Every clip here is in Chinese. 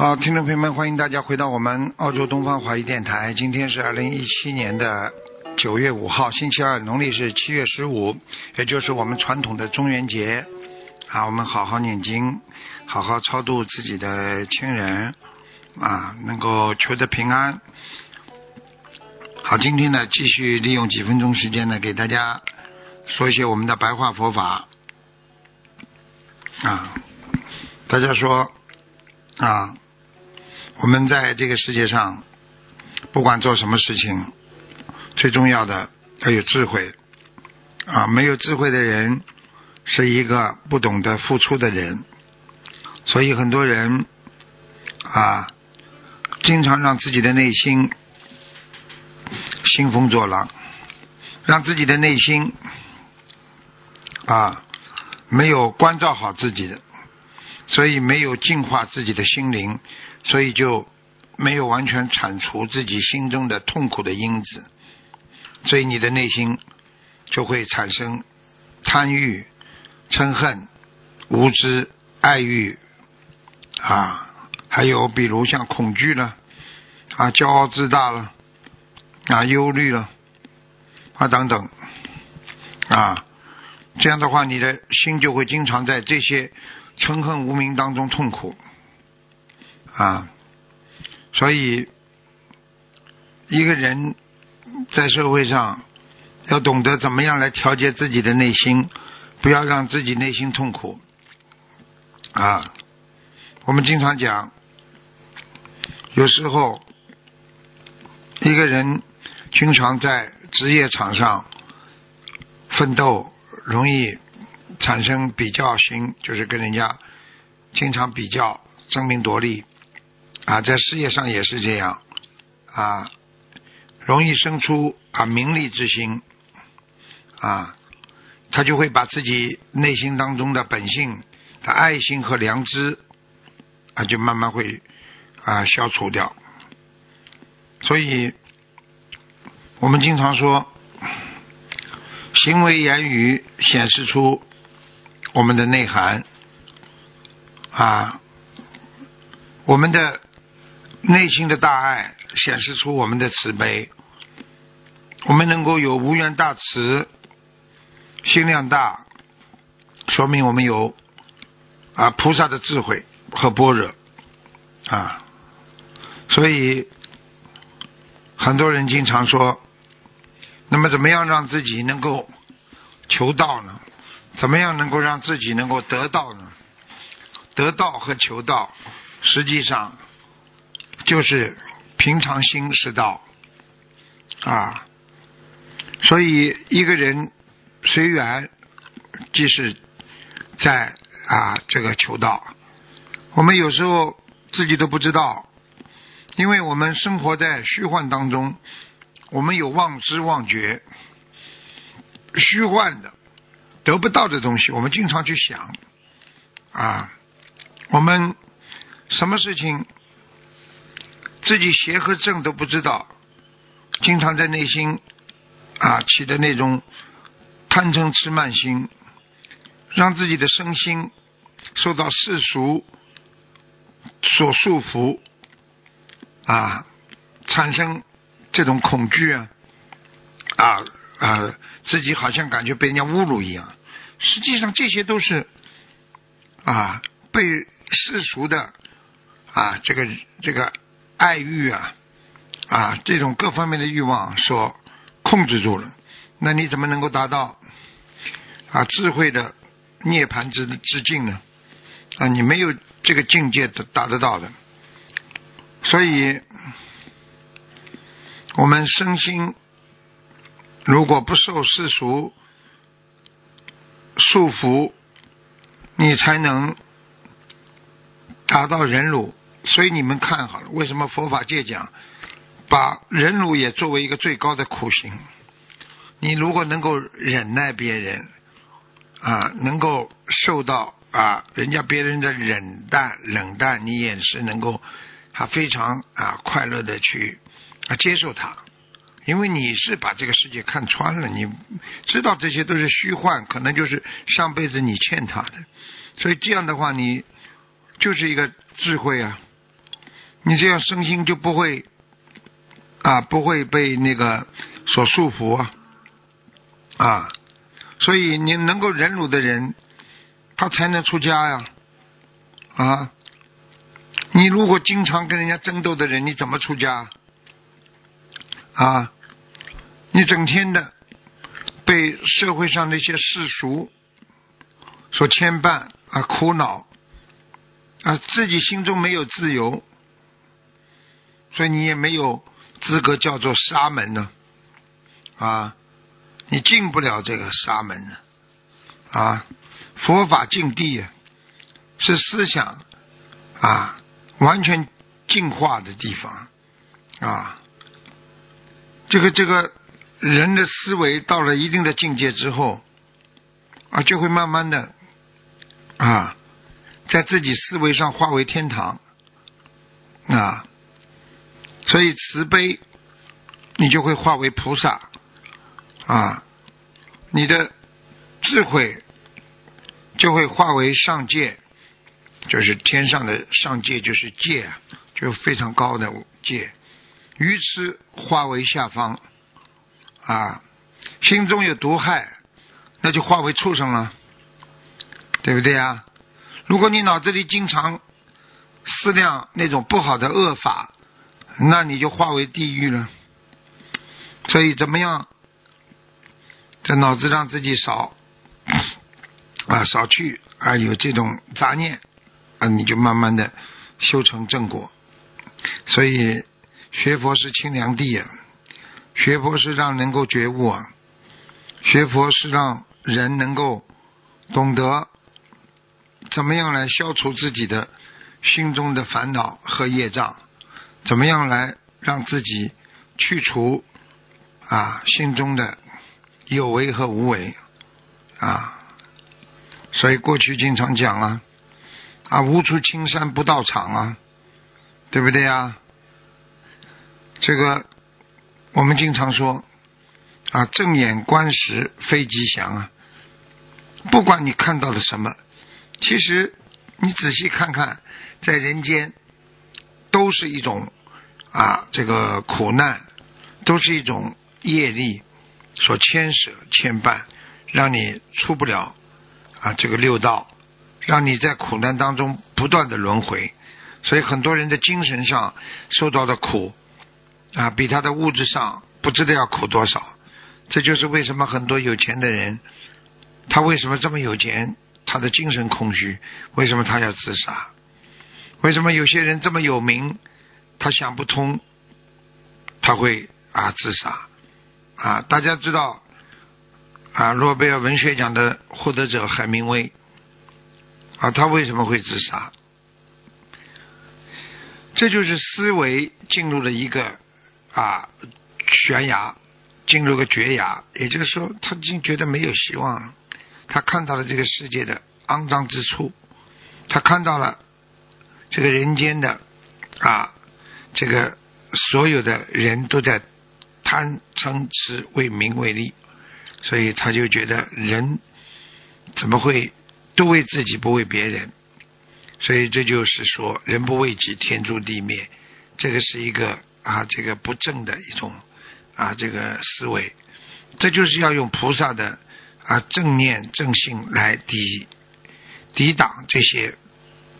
好，听众朋友们，欢迎大家回到我们澳洲东方华语电台。今天是二零一七年的九月五号，星期二，农历是七月十五，也就是我们传统的中元节。啊，我们好好念经，好好超度自己的亲人，啊，能够求得平安。好，今天呢，继续利用几分钟时间呢，给大家说一些我们的白话佛法。啊，大家说，啊。我们在这个世界上，不管做什么事情，最重要的要有智慧。啊！没有智慧的人是一个不懂得付出的人，所以很多人啊，经常让自己的内心兴风作浪，让自己的内心啊没有关照好自己的，所以没有净化自己的心灵。所以就没有完全铲除自己心中的痛苦的因子，所以你的内心就会产生贪欲、嗔恨、无知、爱欲啊，还有比如像恐惧了啊、骄傲自大了啊、忧虑了啊等等啊，这样的话，你的心就会经常在这些嗔恨无名当中痛苦。啊，所以一个人在社会上要懂得怎么样来调节自己的内心，不要让自己内心痛苦。啊，我们经常讲，有时候一个人经常在职业场上奋斗，容易产生比较心，就是跟人家经常比较，争名夺利。啊，在事业上也是这样，啊，容易生出啊名利之心，啊，他就会把自己内心当中的本性的爱心和良知啊，就慢慢会啊消除掉。所以，我们经常说，行为言语显示出我们的内涵，啊，我们的。内心的大爱显示出我们的慈悲，我们能够有无缘大慈，心量大，说明我们有啊菩萨的智慧和般若啊，所以很多人经常说，那么怎么样让自己能够求道呢？怎么样能够让自己能够得道呢？得道和求道，实际上。就是平常心是道啊，所以一个人随缘即是在啊这个求道。我们有时候自己都不知道，因为我们生活在虚幻当中，我们有妄知妄觉，虚幻的得不到的东西，我们经常去想啊，我们什么事情？自己邪和正都不知道，经常在内心啊起的那种贪嗔痴慢心，让自己的身心受到世俗所束缚啊，产生这种恐惧啊啊啊，自己好像感觉被人家侮辱一样。实际上这些都是啊被世俗的啊这个这个。爱欲啊，啊，这种各方面的欲望所控制住了，那你怎么能够达到啊智慧的涅盘之之境呢？啊，你没有这个境界的达得到的。所以，我们身心如果不受世俗束缚你才能达到忍辱。所以你们看好了，为什么佛法界讲把忍辱也作为一个最高的苦行？你如果能够忍耐别人啊，能够受到啊人家别人的冷淡冷淡，你也是能够啊非常啊快乐的去啊接受它。因为你是把这个世界看穿了，你知道这些都是虚幻，可能就是上辈子你欠他的，所以这样的话，你就是一个智慧啊，你这样身心就不会啊，不会被那个所束缚啊，啊，所以你能够忍辱的人，他才能出家呀，啊，你如果经常跟人家争斗的人，你怎么出家？啊，你整天的被社会上那些世俗所牵绊啊，苦恼啊，自己心中没有自由，所以你也没有资格叫做沙门呢，啊，你进不了这个沙门呢，啊，佛法境地是思想啊完全进化的地方啊。这个这个人的思维到了一定的境界之后啊，就会慢慢的啊，在自己思维上化为天堂啊，所以慈悲你就会化为菩萨啊，你的智慧就会化为上界，就是天上的上界，就是界啊，就非常高的界。愚痴化为下方，啊，心中有毒害，那就化为畜生了，对不对啊？如果你脑子里经常思量那种不好的恶法，那你就化为地狱了。所以怎么样，在脑子让自己少啊少去啊有这种杂念啊，你就慢慢的修成正果。所以。学佛是清凉地啊，学佛是让能够觉悟啊，学佛是让人能够懂得怎么样来消除自己的心中的烦恼和业障，怎么样来让自己去除啊心中的有为和无为啊，所以过去经常讲啊啊无处青山不到场啊，对不对啊？这个我们经常说啊，正眼观时非吉祥啊。不管你看到了什么，其实你仔细看看，在人间都是一种啊，这个苦难，都是一种业力所牵涉牵绊，让你出不了啊这个六道，让你在苦难当中不断的轮回。所以很多人的精神上受到的苦。啊，比他的物质上不知道要苦多少，这就是为什么很多有钱的人，他为什么这么有钱？他的精神空虚，为什么他要自杀？为什么有些人这么有名，他想不通，他会啊自杀？啊，大家知道啊，诺贝尔文学奖的获得者海明威啊，他为什么会自杀？这就是思维进入了一个。啊，悬崖进入个绝崖，也就是说，他已经觉得没有希望了。他看到了这个世界的肮脏之处，他看到了这个人间的啊，这个所有的人都在贪嗔痴为名为利，所以他就觉得人怎么会都为自己不为别人？所以这就是说，人不为己，天诛地灭。这个是一个。啊，这个不正的一种啊，这个思维，这就是要用菩萨的啊正念正性来抵抵挡这些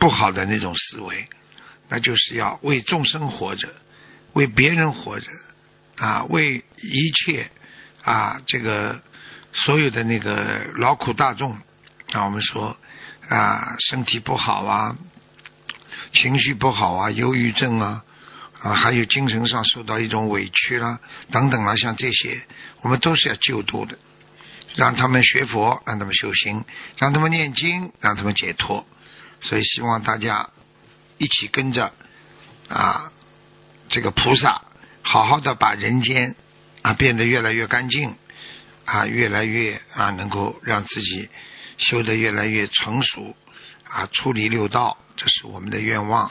不好的那种思维，那就是要为众生活着，为别人活着啊，为一切啊这个所有的那个劳苦大众啊，我们说啊身体不好啊，情绪不好啊，忧郁症啊。啊，还有精神上受到一种委屈啦，等等啦，像这些，我们都是要救度的。让他们学佛，让他们修心，让他们念经，让他们解脱。所以希望大家一起跟着啊，这个菩萨好好的把人间啊变得越来越干净啊，越来越啊能够让自己修得越来越成熟啊，出离六道，这是我们的愿望。